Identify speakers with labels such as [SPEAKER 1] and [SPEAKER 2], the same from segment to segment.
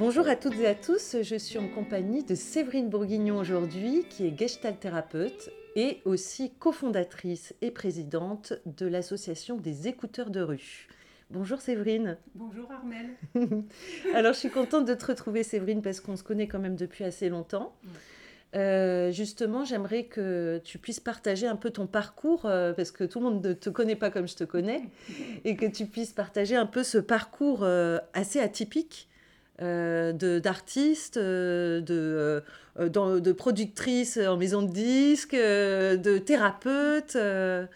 [SPEAKER 1] Bonjour à toutes et à tous, je suis en compagnie de Séverine Bourguignon aujourd'hui, qui est gestalt thérapeute et aussi cofondatrice et présidente de l'association des écouteurs de rue. Bonjour Séverine.
[SPEAKER 2] Bonjour Armel.
[SPEAKER 1] Alors je suis contente de te retrouver Séverine parce qu'on se connaît quand même depuis assez longtemps. Euh, justement, j'aimerais que tu puisses partager un peu ton parcours, euh, parce que tout le monde ne te connaît pas comme je te connais, et que tu puisses partager un peu ce parcours euh, assez atypique euh, de- d'artiste, euh, de, euh, dans- de productrice en maison de disques, de thérapeute. euh.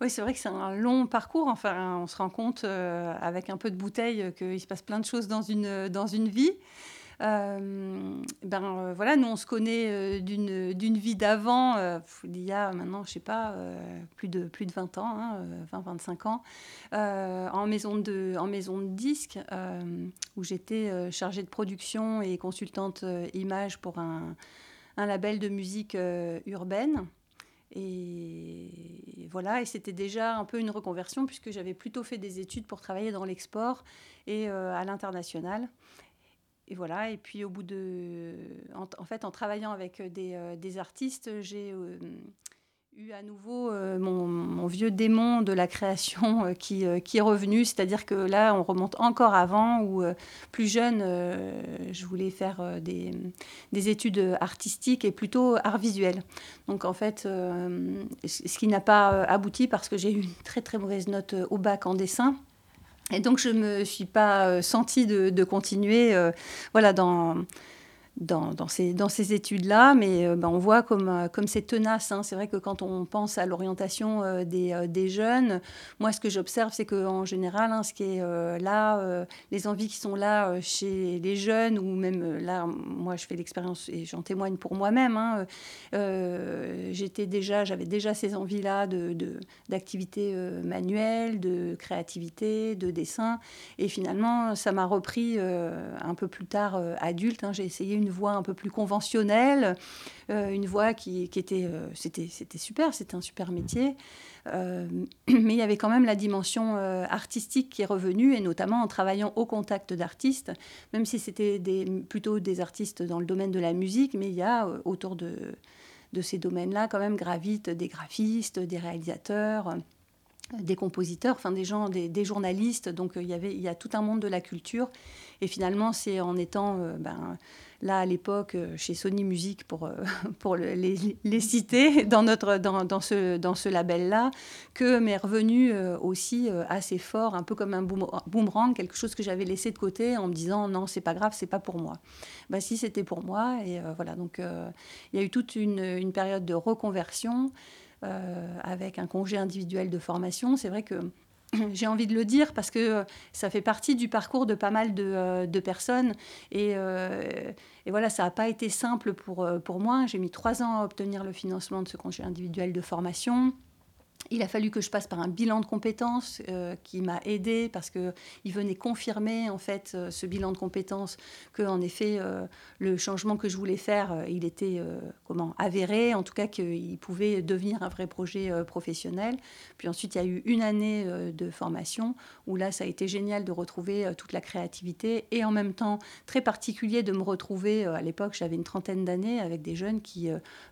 [SPEAKER 2] Oui, c'est vrai que c'est un long parcours. Enfin, on se rend compte avec un peu de bouteille qu'il se passe plein de choses dans une, dans une vie. Euh, ben euh, voilà, nous on se connaît euh, d'une d'une vie d'avant, il y a maintenant, je sais pas, plus, de, plus de 20 ans, hein, 20-25 ans, en, maison de, en maison de disques, où j'étais chargée de production et consultante image pour un, un label de musique urbaine. Et voilà, et c'était déjà un peu une reconversion puisque j'avais plutôt fait des études pour travailler dans l'export et à l'international. Et voilà, et puis au bout de... En, fait, en travaillant avec des, euh, des artistes, j'ai euh, eu à nouveau euh, mon, vieux démon de la création euh, qui, euh, est revenu. C'est-à-dire que là, on remonte encore avant, où euh, plus jeune, euh, je voulais faire euh, des, des études artistiques et plutôt art visuel. Donc en fait, euh, ce qui n'a pas euh, abouti parce que j'ai eu une très très mauvaise note euh, au bac en dessin. Et donc je me suis pas euh, sentie de, de continuer euh, voilà, dans, dans, ces, dans ces études-là. Mais euh, ben, on voit comme, euh, comme c'est tenace. hein. C'est vrai que quand on pense à l'orientation euh, des, des jeunes, moi ce que j'observe, c'est qu'en général, hein, ce qui est là, les envies qui sont là chez les jeunes, ou même là, moi je fais l'expérience et j'en témoigne pour moi-même. hein, j'étais déjà, j'avais déjà ces envies-là de, de- d'activité euh, manuelle, de créativité, de dessin. Et finalement, ça m'a repris un peu plus tard adulte. J'ai essayé une voie un peu plus conventionnelle, euh, une voie qui, était, euh, c'était, super, c'était un super métier. Euh, mais il y avait quand même la dimension artistique qui est revenue, et notamment en travaillant au contact d'artistes, même si c'était plutôt des artistes dans le domaine de la musique, mais il y a autour de, de ces domaines-là quand même gravitent des graphistes, des réalisateurs, des compositeurs, enfin des gens, des, journalistes. Donc euh, il y avait, il y a tout un monde de la culture. Et finalement, c'est en étant euh, ben, là à l'époque euh, chez Sony Music pour, pour le- les, citer dans, notre, dans, dans ce, dans ce label-là que m'est revenu aussi assez fort, un peu comme un boom- boomerang, quelque chose que j'avais laissé de côté en me disant non, c'est pas grave, c'est pas pour moi. Bah si, c'était pour moi. Et voilà, donc il y a eu toute une, période de reconversion avec un congé individuel de formation. C'est vrai que j'ai envie de le dire parce que euh, ça fait partie du parcours de pas mal de, euh, personnes. Et, euh, voilà, ça n'a pas été simple pour, euh, pour moi. J'ai mis trois ans à obtenir le financement de ce congé individuel de formation. Il a fallu que je passe par un bilan de compétences euh, qui m'a aidé parce que il venait confirmer en fait euh, ce bilan de compétences que en effet euh, le changement que je voulais faire il était comment avéré en tout cas qu'il pouvait devenir un vrai projet professionnel. Puis ensuite il y a eu une année de formation où là ça a été génial de retrouver toute la créativité et en même temps très particulier de me retrouver à l'époque j'avais une trentaine d'années avec des jeunes qui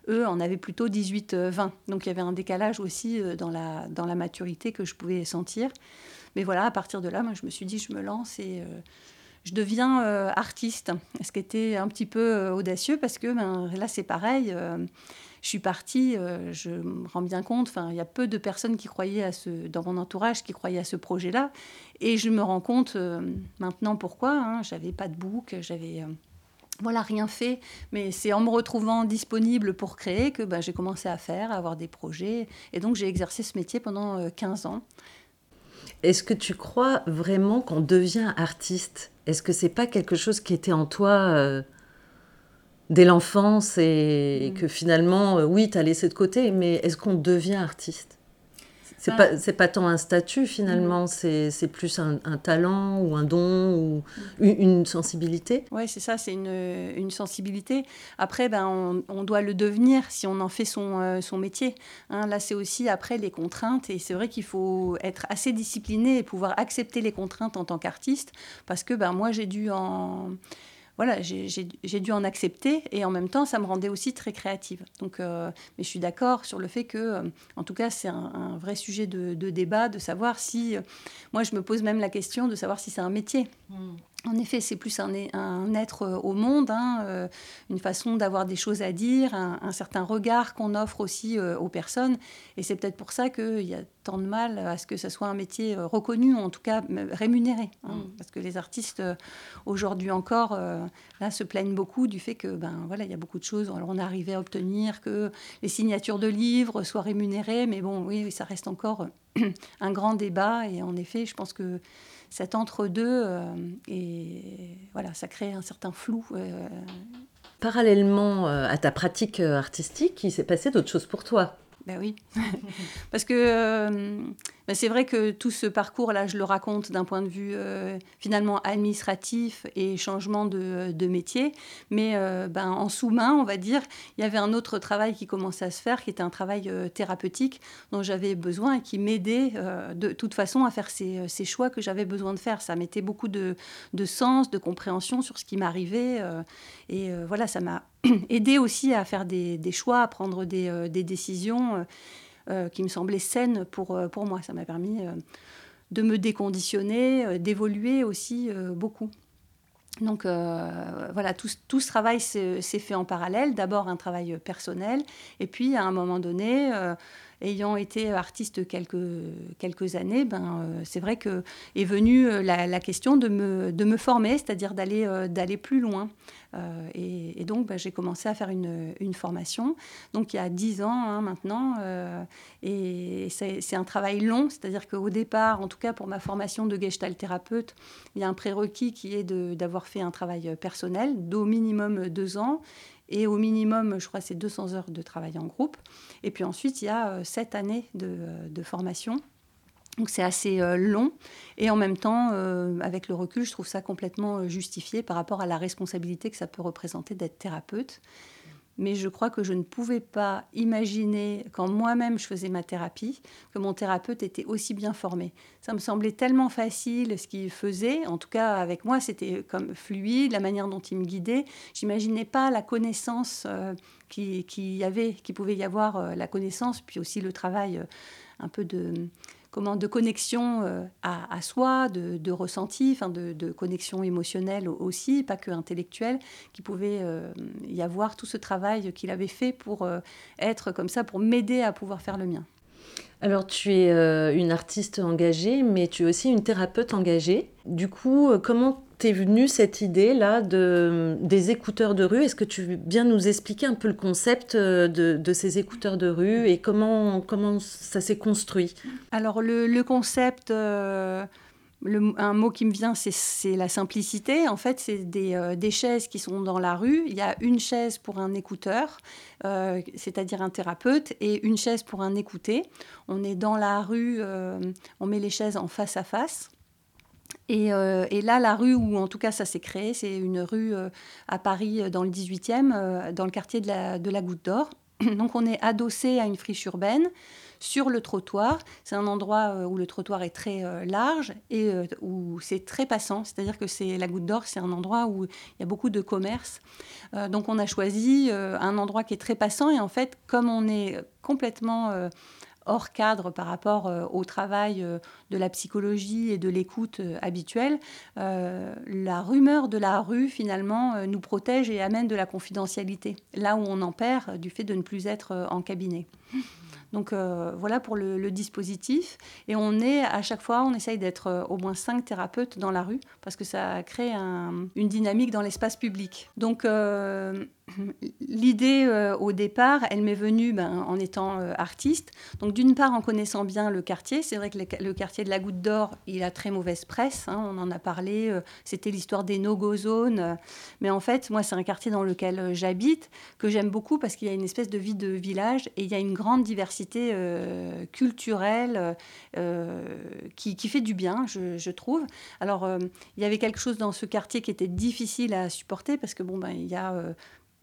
[SPEAKER 2] eux en avaient plutôt 18-20 donc il y avait un décalage aussi dans la, dans la maturité que je pouvais sentir. Mais voilà, à partir de là, moi, je me suis dit, je me lance et euh, je deviens euh, artiste. Ce qui était un petit peu euh, audacieux parce que ben, là, c'est pareil. je suis partie, je me rends bien compte, enfin, il y a peu de personnes qui croyaient à ce, dans mon entourage qui croyaient à ce projet-là. Et je me rends compte maintenant pourquoi. Hein, j'avais pas de book, j'avais. Euh, voilà, rien fait, mais c'est en me retrouvant disponible pour créer que ben, j'ai commencé à faire, à avoir des projets. Et donc j'ai exercé ce métier pendant euh, 15 ans.
[SPEAKER 1] Est-ce que tu crois vraiment qu'on devient artiste? Est-ce que c'est pas quelque chose qui était en toi dès l'enfance et, mm. que finalement, oui, tu as laissé de côté, mais est-ce qu'on devient artiste? C'est pas c'est pas tant un statut finalement, mm. c'est plus un, talent ou un don ou une, sensibilité.
[SPEAKER 2] Oui, c'est ça, c'est une, une, sensibilité. Après, ben, on, on, doit le devenir si on en fait son, euh, son métier. Hein. là, c'est aussi après les contraintes et c'est vrai qu'il faut être assez discipliné et pouvoir accepter les contraintes en tant qu'artiste parce que ben, moi, j'ai dû en voilà, j'ai dû en accepter et en même temps, ça me rendait aussi très créative. Donc, euh, je suis d'accord sur le fait que, euh, en tout cas, c'est un, vrai sujet de, débat, de savoir si. Euh, moi, je me pose même la question de savoir si c'est un métier. Hmm. En effet, c'est plus un, un, être au monde, hein, une façon d'avoir des choses à dire, un, certain regard qu'on offre aussi aux personnes. Et c'est peut-être pour ça qu'il y a tant de mal à ce que ce soit un métier reconnu, en tout cas rémunéré. Hein, hmm. Parce que les artistes, aujourd'hui encore, là, se plaignent beaucoup du fait que, ben voilà, il y a beaucoup de choses. Alors, on arrivé à obtenir que les signatures de livres soient rémunérées, mais bon, oui, ça reste encore un grand débat. Et en effet, je pense que cet entre-deux, euh, et voilà, ça crée un certain flou. Euh.
[SPEAKER 1] Parallèlement euh, à ta pratique artistique, il s'est passé d'autres choses pour toi.
[SPEAKER 2] Ben oui, parce que c'est vrai que tout ce parcours-là, je le raconte d'un point de vue euh, finalement administratif et changement de, métier. Mais euh, ben, en sous-main, on va dire, il y avait un autre travail qui commençait à se faire, qui était un travail euh, thérapeutique dont j'avais besoin et qui m'aidait de toute façon à faire ces, choix que j'avais besoin de faire. Ça mettait beaucoup de, sens, de compréhension sur ce qui m'arrivait. et voilà, ça m'a aidé aussi à faire des, choix, à prendre des, décisions qui me semblait saine pour, euh, pour moi. Ça m'a permis euh, de me déconditionner, d'évoluer aussi beaucoup. Donc voilà, tout, tout, ce travail s'est fait en parallèle. D'abord un travail personnel, et puis à un moment donné, ayant été artiste quelques, quelques années, ben, c'est vrai que est venue la, la, question de me, de me former, c'est-à-dire d'aller d'aller plus loin. Euh, et, donc, bah, j'ai commencé à faire une, une, formation, donc il y a dix ans hein, maintenant. Euh, et c'est un travail long, c'est-à-dire qu'au départ, en tout cas pour ma formation de gestalt thérapeute, il y a un prérequis qui est d'avoir fait un travail personnel d'au minimum deux ans. Et au minimum, je crois, c'est 200 heures de travail en groupe. Et puis ensuite, il y a euh, sept années de, de formation donc c'est assez euh, long et en même temps, euh, avec le recul, je trouve ça complètement euh, justifié par rapport à la responsabilité que ça peut représenter d'être thérapeute. Mais je crois que je ne pouvais pas imaginer, quand moi-même je faisais ma thérapie, que mon thérapeute était aussi bien formé. Ça me semblait tellement facile ce qu'il faisait, en tout cas avec moi c'était comme fluide, la manière dont il me guidait. J'imaginais pas la connaissance qui, qui, y avait, qui pouvait y avoir, la connaissance, puis aussi le travail un peu de comment de connexion euh, à, soi, de, ressenti, enfin de, connexion émotionnelle aussi, pas que intellectuelle, qui pouvait euh, y avoir tout ce travail qu'il avait fait pour euh, être comme ça, pour m'aider à pouvoir faire le mien.
[SPEAKER 1] Alors tu es une artiste engagée, mais tu es aussi une thérapeute engagée. Du coup, comment t'es venue cette idée-là de, des écouteurs de rue? Est-ce que tu veux bien nous expliquer un peu le concept euh, de, ces écouteurs de rue et comment, comment ça s'est construit?
[SPEAKER 2] Alors le, concept, euh, un mot qui me vient, c'est la simplicité. En fait, c'est des, euh, des, chaises qui sont dans la rue. Il y a une chaise pour un écouteur, c'est-à-dire un thérapeute, et une chaise pour un écouté. On est dans la rue, on met les chaises en face à face. Euh, et, là, la rue où en tout cas ça s'est créé, c'est une rue euh, à Paris euh, dans le 18e, dans le quartier de la, de la Goutte d'Or. Donc on est adossé à une friche urbaine sur le trottoir. C'est un endroit où le trottoir est très large et où c'est très passant. C'est-à-dire que c'est la Goutte d'Or, c'est un endroit où il y a beaucoup de commerce. donc on a choisi un endroit qui est très passant et en fait, comme on est complètement hors cadre par rapport euh, au travail euh, de la psychologie et de l'écoute euh, habituelle, la rumeur de la rue finalement nous protège et amène de la confidentialité, là où on en perd du fait de ne plus être en cabinet. Donc voilà pour le, dispositif. Et on est à chaque fois, on essaye d'être au moins cinq thérapeutes dans la rue parce que ça crée une dynamique dans l'espace public. Donc l'idée euh, au départ, elle m'est venue ben, en étant euh, artiste. Donc d'une part en connaissant bien le quartier, c'est vrai que le, quartier de la Goutte d'Or, il a très mauvaise presse, hein, on en a parlé, euh, c'était l'histoire des no-go zones. mais en fait, moi c'est un quartier dans lequel j'habite, que j'aime beaucoup parce qu'il y a une espèce de vie de village et il y a une grande diversité culturelle qui, fait du bien, je, trouve. Alors il y avait quelque chose dans ce quartier qui était difficile à supporter parce que bon, ben, il y a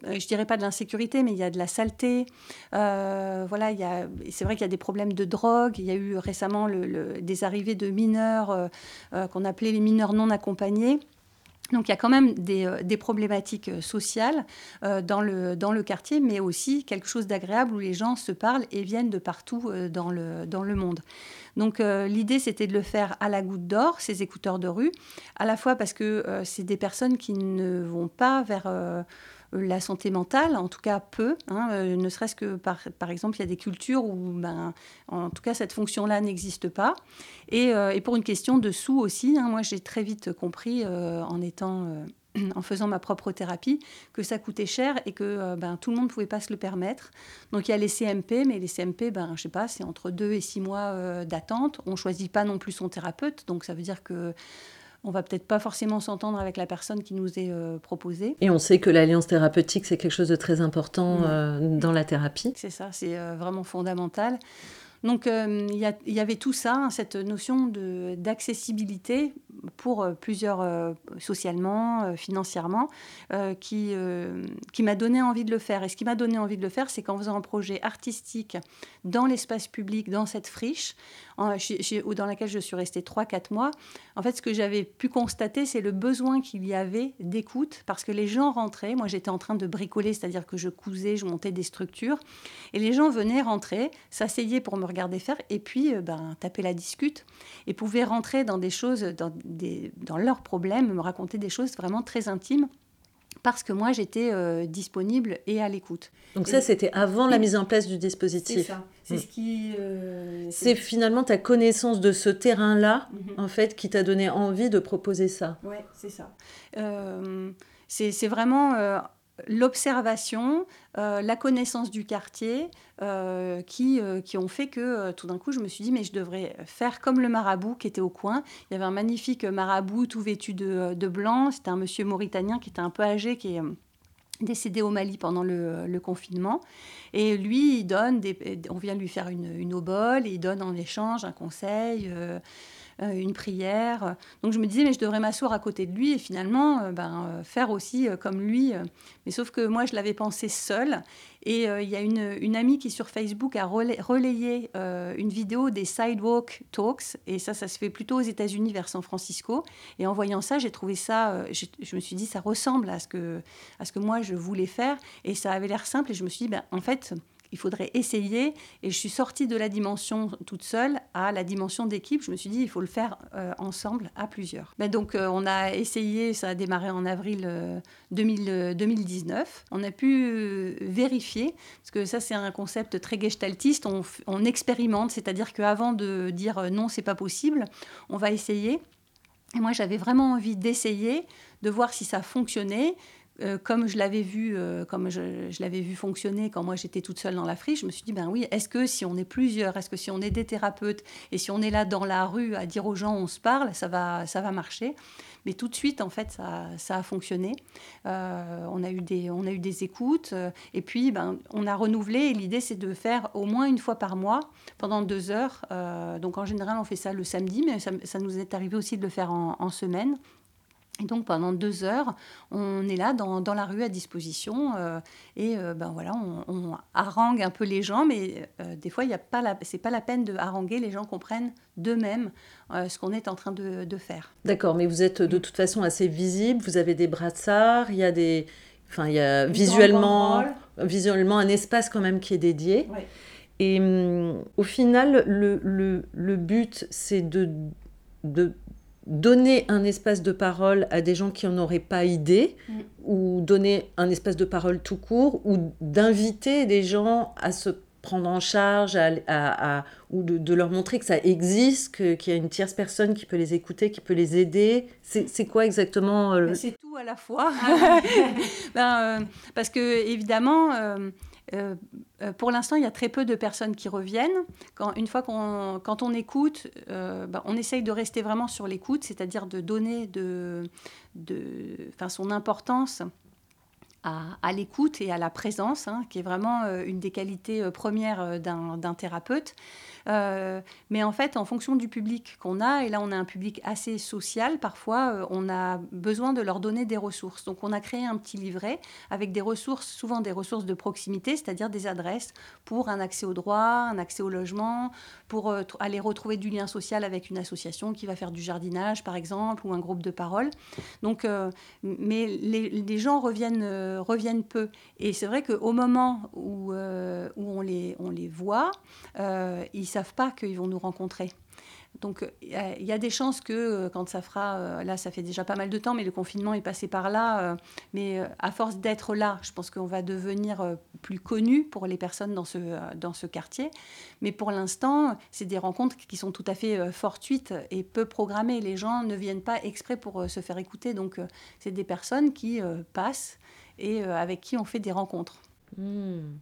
[SPEAKER 2] je dirais pas de l'insécurité, mais il y a de la saleté. Euh, voilà, c'est vrai qu'il y a des problèmes de drogue. Il y a eu récemment des arrivées de mineurs euh, qu'on appelait les mineurs non accompagnés. Donc il y a quand même des, problématiques sociales dans, le, quartier, mais aussi quelque chose d'agréable où les gens se parlent et viennent de partout dans, le, dans le monde. Donc l'idée, c'était de le faire à la goutte d'or, ces écouteurs de rue, à la fois parce que c'est des personnes qui ne vont pas vers la santé mentale, en tout cas peu, hein, euh, ne serait-ce que par, par exemple, il y a des cultures où, ben, en tout cas, cette fonction-là n'existe pas. Et, euh, et, pour une question de sous aussi, hein, moi j'ai très vite compris euh, en étant... en faisant ma propre thérapie, que ça coûtait cher et que ben, tout le monde ne pouvait pas se le permettre. Donc il y a les CMP, mais les CMP, ben, je sais pas, c'est entre deux et six mois d'attente. On ne choisit pas non plus son thérapeute, donc ça veut dire que on va peut-être pas forcément s'entendre avec la personne qui nous est euh, proposée.
[SPEAKER 1] Et on sait que l'alliance thérapeutique, c'est quelque chose de très important euh, dans la thérapie.
[SPEAKER 2] C'est ça, c'est euh, vraiment fondamental. Donc il y, avait tout ça, hein, cette notion d'accessibilité pour plusieurs, socialement, financièrement, qui, qui m'a donné envie de le faire. Et ce qui m'a donné envie de le faire, c'est qu'en faisant un projet artistique dans l'espace public, dans cette friche, ou dans laquelle je suis restée 3-4 mois, en fait, ce que j'avais pu constater, c'est le besoin qu'il y avait d'écoute, parce que les gens rentraient, moi j'étais en train de bricoler, c'est-à-dire que je cousais, je montais des structures, et les gens venaient rentrer, s'asseyaient pour me regarder faire, et puis euh, ben, taper la discute, et pouvaient rentrer dans des choses, dans, des, dans leurs problèmes, me raconter des choses vraiment très intimes parce que moi j'étais euh, disponible et à l'écoute.
[SPEAKER 1] Donc ça c'était avant la mise en place du dispositif. C'est
[SPEAKER 2] ça. C'est ce qui. Euh,
[SPEAKER 1] c'est finalement ta connaissance de ce terrain-là, mhm. en fait, qui t'a donné envie de proposer ça.
[SPEAKER 2] Oui, c'est ça. Euh, c'est vraiment l'observation, euh, la connaissance du quartier euh, qui, euh, qui ont fait que tout d'un coup, je me suis dit, mais je devrais faire comme le marabout qui était au coin. Il y avait un magnifique marabout tout vêtu de, de blanc. C'était un monsieur mauritanien qui était un peu âgé, qui est décédé au Mali pendant le, confinement. Et lui, donne, des, on vient lui faire une, une obole, et il donne en échange un conseil. Euh, une prière. Donc je me disais, mais je devrais m'asseoir à côté de lui et finalement euh, ben, euh, faire aussi comme lui. Mais sauf que moi, je l'avais pensé seule. Et il y a une, amie qui sur Facebook a relayé une vidéo des Sidewalk Talks. Et ça, ça se fait plutôt aux États-Unis vers San Francisco. Et en voyant ça, j'ai trouvé ça, je me suis dit, ça ressemble à ce, que, à ce que moi, je voulais faire. Et ça avait l'air simple. Et je me suis dit, ben, en fait, il faudrait essayer. Et je suis sortie de la dimension toute seule à la dimension d'équipe. Je me suis dit, il faut le faire euh, ensemble, à plusieurs. Mais donc, euh, on a essayé, ça a démarré en avril 2019. Euh, on a pu vérifier, parce que ça, c'est un concept très gestaltiste. On, on expérimente, c'est-à-dire qu'avant de dire non, c'est pas possible, on va essayer. Et moi, j'avais vraiment envie d'essayer, de voir si ça fonctionnait. Euh, comme je l'avais vu, euh, comme je, l'avais vu fonctionner quand moi j'étais toute seule dans la friche, je me suis dit ben oui, est-ce que si on est plusieurs, est-ce que si on est des thérapeutes et si on est là dans la rue à dire aux gens on se parle, ça va, ça va marcher. Mais tout de suite en fait ça, a fonctionné. Euh, on a eu des, on a eu des écoutes et puis ben on a renouvelé. l'idée c'est de faire au moins une fois par mois pendant deux heures. donc en général on fait ça le samedi, mais ça, nous est arrivé aussi de le faire en semaine. Et donc pendant deux heures, on est là dans, dans la rue à disposition euh, et euh, ben voilà, on, harangue un peu les gens, mais euh, des fois, il n'est pas la, c'est pas la peine de haranguer, les gens comprennent d'eux-mêmes ce qu'on est en train de, de faire.
[SPEAKER 1] D'accord, mais vous êtes de toute façon assez visible, vous avez des brassards, il y a des... Enfin, il y a visuellement, visuellement un espace quand même qui est dédié. Et hum, au final, le, le, le but, c'est de, de donner un espace de parole à des gens qui n'en auraient pas idée, mm. ou donner un espace de parole tout court, ou d'inviter des gens à se prendre en charge, à, ou de, leur montrer que ça existe, qu'il y a une tierce personne qui peut les écouter, qui peut les aider. C'est quoi exactement
[SPEAKER 2] euh, C'est tout à la fois. Ah ben, parce que, évidemment, pour l'instant, il y a très peu de personnes qui reviennent. Quand, une fois qu'on quand on écoute, ben, on essaye de rester vraiment sur l'écoute, c'est-à-dire de donner de, de, son importance à, l'écoute et à la présence, hein, qui est vraiment euh, une des qualités euh, premières euh, d'un thérapeute. Euh, mais en fait, en fonction du public qu'on a, et là on a un public assez social, parfois euh, on a besoin de leur donner des ressources. Donc on a créé un petit livret avec des ressources, souvent des ressources de proximité, c'est-à-dire des adresses pour un accès au droit, un accès au logement, pour euh, aller retrouver du lien social avec une association qui va faire du jardinage par exemple, ou un groupe de parole. Donc, mais les, gens reviennent, peu. Et c'est vrai qu'au moment où, où on, les, on les voit, ils savent pas qu'ils vont nous rencontrer. Donc il y a des chances que euh, quand ça fera, euh, là ça fait déjà pas mal de temps, mais le confinement est passé par là, euh, mais à force d'être là, je pense qu'on va devenir plus connu pour les personnes dans ce, dans ce quartier. Mais pour l'instant, c'est des rencontres qui sont tout à fait fortuites et peu programmées. Les gens ne viennent pas exprès pour se faire écouter, donc c'est des personnes qui passent et avec qui on fait des rencontres.
[SPEAKER 1] Hmm.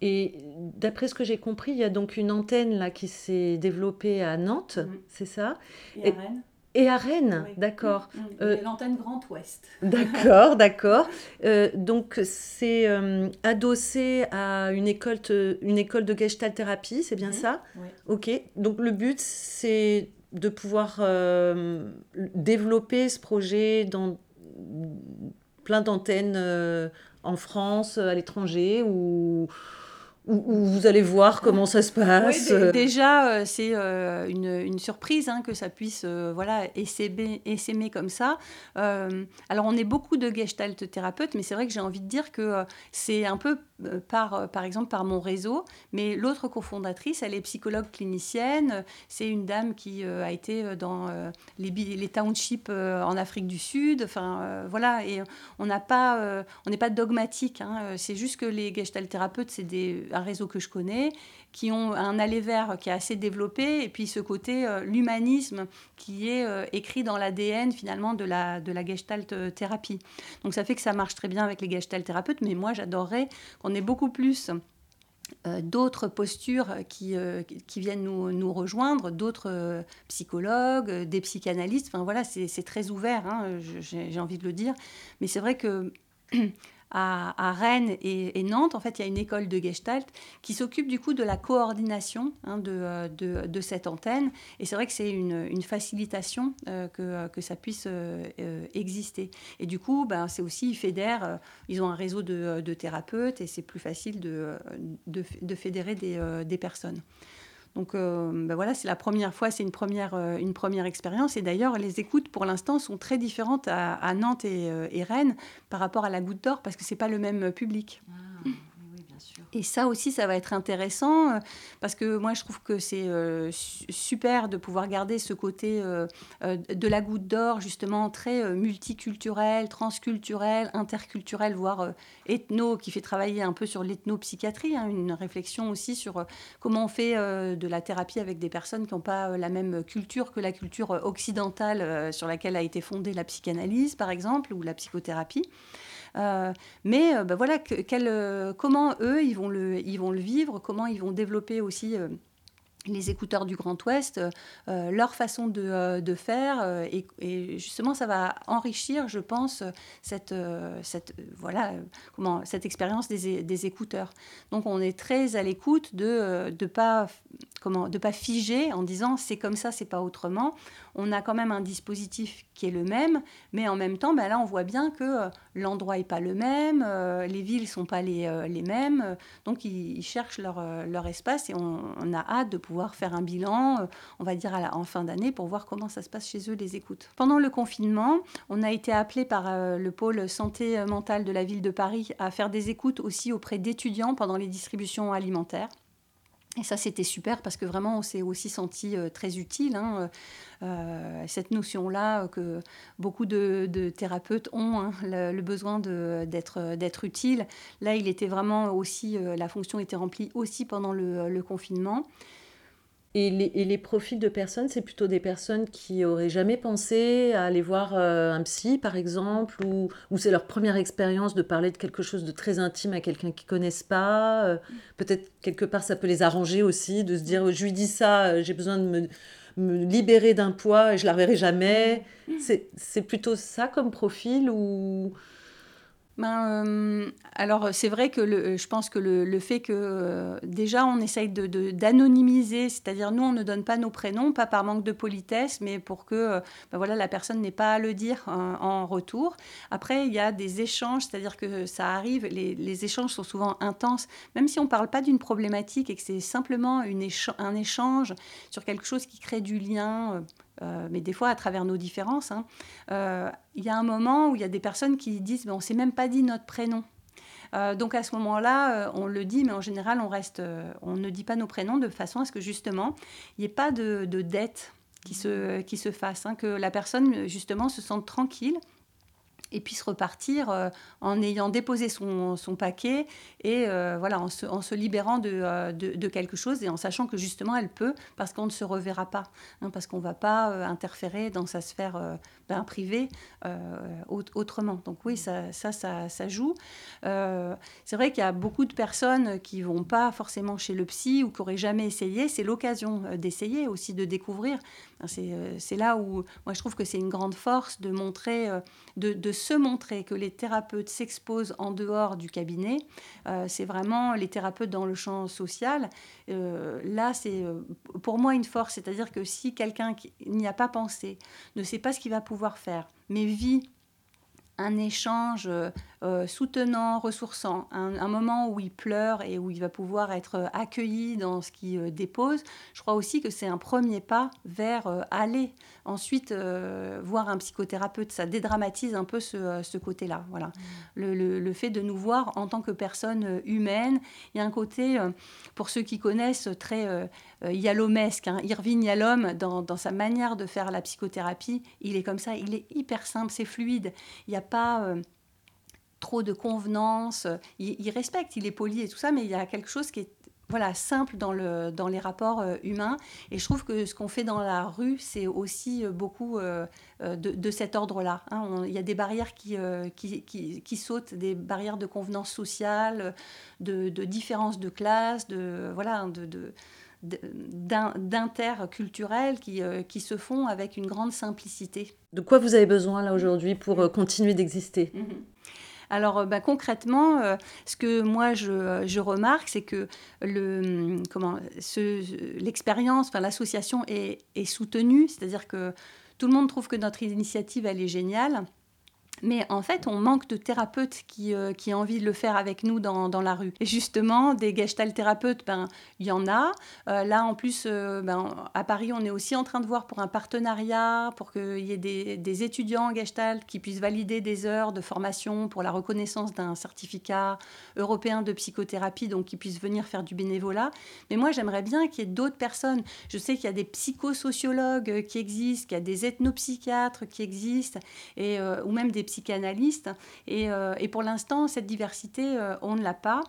[SPEAKER 1] Et d'après ce que j'ai compris, il y a donc une antenne là qui s'est développée à Nantes, c'est ça?
[SPEAKER 2] Et, à Rennes.
[SPEAKER 1] Et à Rennes, d'accord.
[SPEAKER 2] Euh, l'antenne Grand Ouest.
[SPEAKER 1] D'accord, d'accord. Euh, donc c'est euh, adossé à une école, une école de gestalt thérapie, c'est bien ça?
[SPEAKER 2] Oui.
[SPEAKER 1] Ok. Donc le but c'est de pouvoir développer ce projet dans plein d'antennes en France, à l'étranger ou où, vous allez voir comment ça se passe.
[SPEAKER 2] déjà, euh, c'est euh, une, une, surprise hein, que ça puisse euh, voilà, essaimer, comme ça. alors, on est beaucoup de gestalt thérapeutes, mais c'est vrai que j'ai envie de dire que c'est un peu par, par exemple par mon réseau. Mais l'autre cofondatrice, elle est psychologue clinicienne. C'est une dame qui a été dans les, les townships en Afrique du Sud. Enfin, voilà, et on pas, n'est pas dogmatique. Hein. C'est juste que les gestalt thérapeutes, c'est un réseau que je connais, qui ont un aller-vers qui est assez développé, et puis ce côté, euh, l'humanisme qui est euh, écrit dans l'ADN finalement de la, de la gestalt euh, thérapie. Donc ça fait que ça marche très bien avec les gestalt thérapeutes, mais moi j'adorerais qu'on ait beaucoup plus d'autres postures qui, qui viennent nous, rejoindre, d'autres psychologues, des psychanalystes. Enfin voilà, c'est très ouvert, hein, j'ai envie de le dire. Mais c'est vrai que à, Rennes et, Nantes, en fait, il y a une école de Gestalt qui s'occupe du coup de la coordination hein, de, de, cette antenne. Et c'est vrai que c'est une, facilitation euh, que, que, ça puisse euh, exister. Et du coup, ben, c'est aussi, ils fédèrent, ils ont un réseau de, thérapeutes et c'est plus facile de, fédérer des personnes. Donc euh, ben voilà, c'est la première fois, c'est une première, euh, une première expérience. Et d'ailleurs, les écoutes pour l'instant sont très différentes à, Nantes euh, et, Rennes par rapport à la Goutte d'Or parce que c'est pas le même public.
[SPEAKER 3] Ah.
[SPEAKER 2] Et ça aussi, ça va être intéressant euh, parce que moi, je trouve que c'est euh, super de pouvoir garder ce côté euh, de la goutte d'or, justement, très multiculturel, transculturel, interculturel, voire ethno, qui fait travailler un peu sur l'ethnopsychiatrie, hein, une réflexion aussi sur comment on fait de la thérapie avec des personnes qui n'ont pas la même culture que la culture occidentale sur laquelle a été fondée la psychanalyse, par exemple, ou la psychothérapie. Euh, mais euh, bah, voilà, euh, comment eux, ils vont, le, vont le vivre, comment ils vont développer aussi les écouteurs du Grand Ouest, leur façon de, faire. et, justement, ça va enrichir, je pense, cette, cette, voilà, comment, cette expérience des, des, écouteurs. Donc, on est très à l'écoute de ne pas, comment, de pas figer en disant c'est comme ça, c'est pas autrement on a quand même un dispositif qui est le même, mais en même temps, ben là, on voit bien que euh, l'endroit n'est pas le même, euh, les villes sont pas les, euh, les mêmes, donc ils, cherchent leur, leur, espace et on, a hâte de pouvoir faire un bilan, on va dire en fin d'année, pour voir comment ça se passe chez eux, les écoutes. Pendant le confinement, on a été appelé par le pôle santé mentale de la ville de Paris à faire des écoutes aussi auprès d'étudiants pendant les distributions alimentaires. Et ça, c'était super parce que vraiment, on s'est aussi senti très utile. Hein. Euh, cette notion-là que beaucoup de, thérapeutes ont, hein, le, besoin d'être utile. Là, il était vraiment aussi, euh, la fonction était remplie aussi pendant le, confinement.
[SPEAKER 1] Et les, profils de personnes, c'est plutôt des personnes qui auraient jamais pensé à aller voir euh, un psy, par exemple, ou, c'est leur première expérience de parler de quelque chose de très intime à quelqu'un qu'ils connaissent pas. Euh, peut-être quelque part, ça peut les arranger aussi de se dire, je lui dis ça, euh, j'ai besoin de me, me libérer d'un poids et je la reverrai jamais. C'est plutôt ça comme profil ou
[SPEAKER 2] ben, euh, alors c'est vrai que le, je pense que le, fait que euh, déjà on essaye d'anonymiser, de, d'anonymiser, c'est-à-dire nous on ne donne pas nos prénoms, pas par manque de politesse, mais pour que euh, ben voilà, la personne n'ait pas à le dire en retour. Après il y a des échanges, c'est-à-dire que ça arrive, les, les, échanges sont souvent intenses, même si on ne parle pas d'une problématique et que c'est simplement une un échange sur quelque chose qui crée du lien euh, mais des fois à travers nos différences. Hein. Euh, il y a un moment où il y a des personnes qui disent on ne s'est même pas dit notre prénom. Euh, donc à ce moment-là, on le dit, mais en général, on, reste, on ne dit pas nos prénoms de façon à ce que justement, il n'y ait pas de, dette qui se, qui se fasse, hein, que la personne justement se sente tranquille et puisse repartir euh, en ayant déposé son, son paquet et euh, voilà, en se, en se libérant de, euh, de, de, quelque chose et en sachant que justement elle peut parce qu'on ne se reverra pas, hein, parce qu'on ne va pas interférer dans sa sphère ben, privée autrement. Donc oui, ça, ça, ça, joue. c'est vrai qu'il y a beaucoup de personnes qui vont pas forcément chez le psy ou qui n'auraient jamais essayé. C'est l'occasion d'essayer aussi, de découvrir. C'est là où moi je trouve que c'est une grande force de montrer, de, se montrer que les thérapeutes s'exposent en dehors du cabinet, euh, c'est vraiment les thérapeutes dans le champ social. Euh, là, c'est euh, pour moi une force, c'est-à-dire que si quelqu'un n'y a pas pensé, ne sait pas ce qu'il va pouvoir faire, mais vit un échange euh, soutenant, ressourçant, un, moment où il pleure et où il va pouvoir être accueilli dans ce qu'il euh, dépose, je crois aussi que c'est un premier pas vers euh, aller ensuite voir un psychothérapeute. Ça dédramatise un peu ce, côté-là. Voilà. Mmh. Le, fait de nous voir en tant que personne humaine, il y a un côté, pour ceux qui connaissent, très yalomesque. Hein. Irving Yalom, dans, dans, sa manière de faire la psychothérapie, il est comme ça, il est hyper simple, c'est fluide. Il n'y a pas trop de convenance. Il, respecte, il est poli et tout ça, mais il y a quelque chose qui est voilà, simple dans, le, dans les rapports euh, humains. Et je trouve que ce qu'on fait dans la rue, c'est aussi euh, beaucoup euh, de, cet ordre-là. Hein. il y a des barrières qui, qui, qui, sautent, des barrières de convenance sociale, de, de différence de classe, de, voilà, de d'interculturels qui, qui se font avec une grande simplicité.
[SPEAKER 1] De quoi vous avez besoin là aujourd'hui pour continuer d'exister? Mmh
[SPEAKER 2] alors euh, bah, concrètement, euh, ce que moi je, remarque, c'est que le, comment, l'expérience, enfin, l'association est, est soutenue, c'est-à-dire que tout le monde trouve que notre initiative, elle est géniale. Mais en fait, on manque de thérapeutes qui, euh, qui ont envie de le faire avec nous dans, dans la rue. Et justement, des gestalt thérapeutes, ben, il y en a. Euh, là, en plus, euh, ben, à Paris, on est aussi en train de voir pour un partenariat, pour qu'il y ait des, étudiants gestalt qui puissent valider des heures de formation pour la reconnaissance d'un certificat européen de psychothérapie, donc qui puissent venir faire du bénévolat. Mais moi, j'aimerais bien qu'il y ait d'autres personnes. Je sais qu'il y a des psychosociologues qui existent, qu'il y a des ethnopsychiatres qui existent, et, ou même des psychanalystes. Et, euh, et pour l'instant, cette diversité, euh, on ne l'a pas.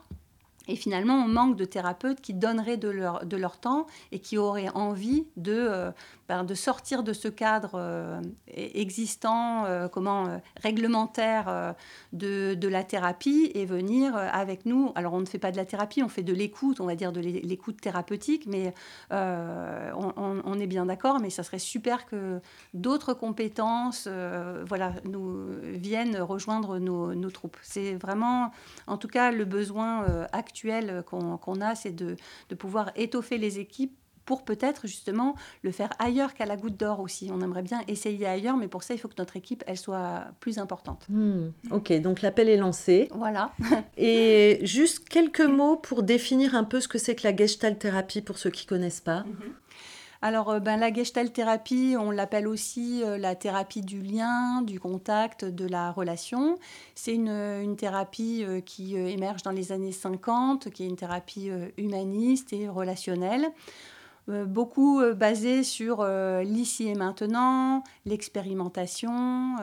[SPEAKER 2] Et finalement, on manque de thérapeutes qui donneraient de leur, de leur temps et qui auraient envie de, euh, ben, de sortir de ce cadre euh, existant, euh, comment réglementaire de, de, la thérapie et venir avec nous. Alors, on ne fait pas de la thérapie, on fait de l'écoute, on va dire de l'écoute thérapeutique, mais on, on, est bien d'accord, mais ça serait super que d'autres compétences voilà, nous viennent rejoindre nos, nos troupes. C'est vraiment, en tout cas, le besoin actuel qu'on a, c'est de, pouvoir étoffer les équipes pour peut-être justement le faire ailleurs qu'à la goutte d'or aussi. On aimerait bien essayer ailleurs, mais pour ça, il faut que notre équipe, elle soit plus importante.
[SPEAKER 1] Hmm, ok, donc l'appel est lancé.
[SPEAKER 2] Voilà.
[SPEAKER 1] Et juste quelques mots pour définir un peu ce que c'est que la gestalt thérapie pour ceux qui connaissent pas. Mhm.
[SPEAKER 2] Alors, euh, ben, la gestalt thérapie, on l'appelle aussi euh, la thérapie du lien, du contact, de la relation. C'est une, thérapie euh, qui émerge dans les années 50, qui est une thérapie humaniste et relationnelle. beaucoup basée sur l'ici et maintenant, l'expérimentation.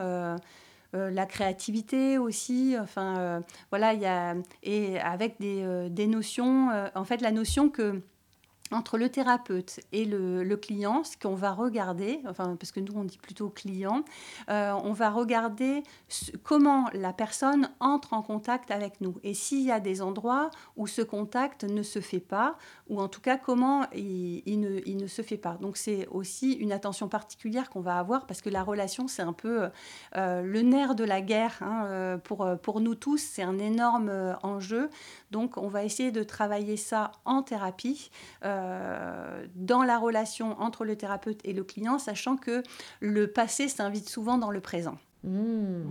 [SPEAKER 2] la créativité aussi, enfin voilà, il y a, et avec des, des notions, en fait la notion que entre le thérapeute et le, client, ce qu'on va regarder, enfin, parce que nous on dit plutôt client, euh, on va regarder comment la personne entre en contact avec nous. Et s'il y a des endroits où ce contact ne se fait pas, ou en tout cas comment il, ne, se fait pas. Donc c'est aussi une attention particulière qu'on va avoir, parce que la relation, c'est un peu euh, le nerf de la guerre hein, euh, pour, pour nous tous, c'est un énorme enjeu. Donc on va essayer de travailler ça en thérapie. Dans la relation entre le thérapeute et le client, sachant que le passé s'invite souvent dans le présent.
[SPEAKER 1] Mmh.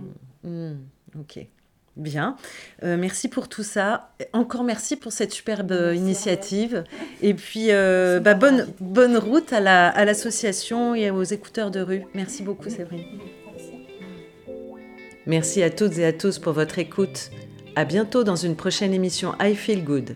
[SPEAKER 1] Mmh. ok. Bien. Euh, merci pour tout ça. Encore merci pour cette superbe initiative. Et puis, euh, bah, bonne, bonne route à l'association et aux écouteurs de rue. Merci beaucoup, Séverine. Merci à toutes et à tous pour votre écoute. À bientôt dans une prochaine émission I Feel Good.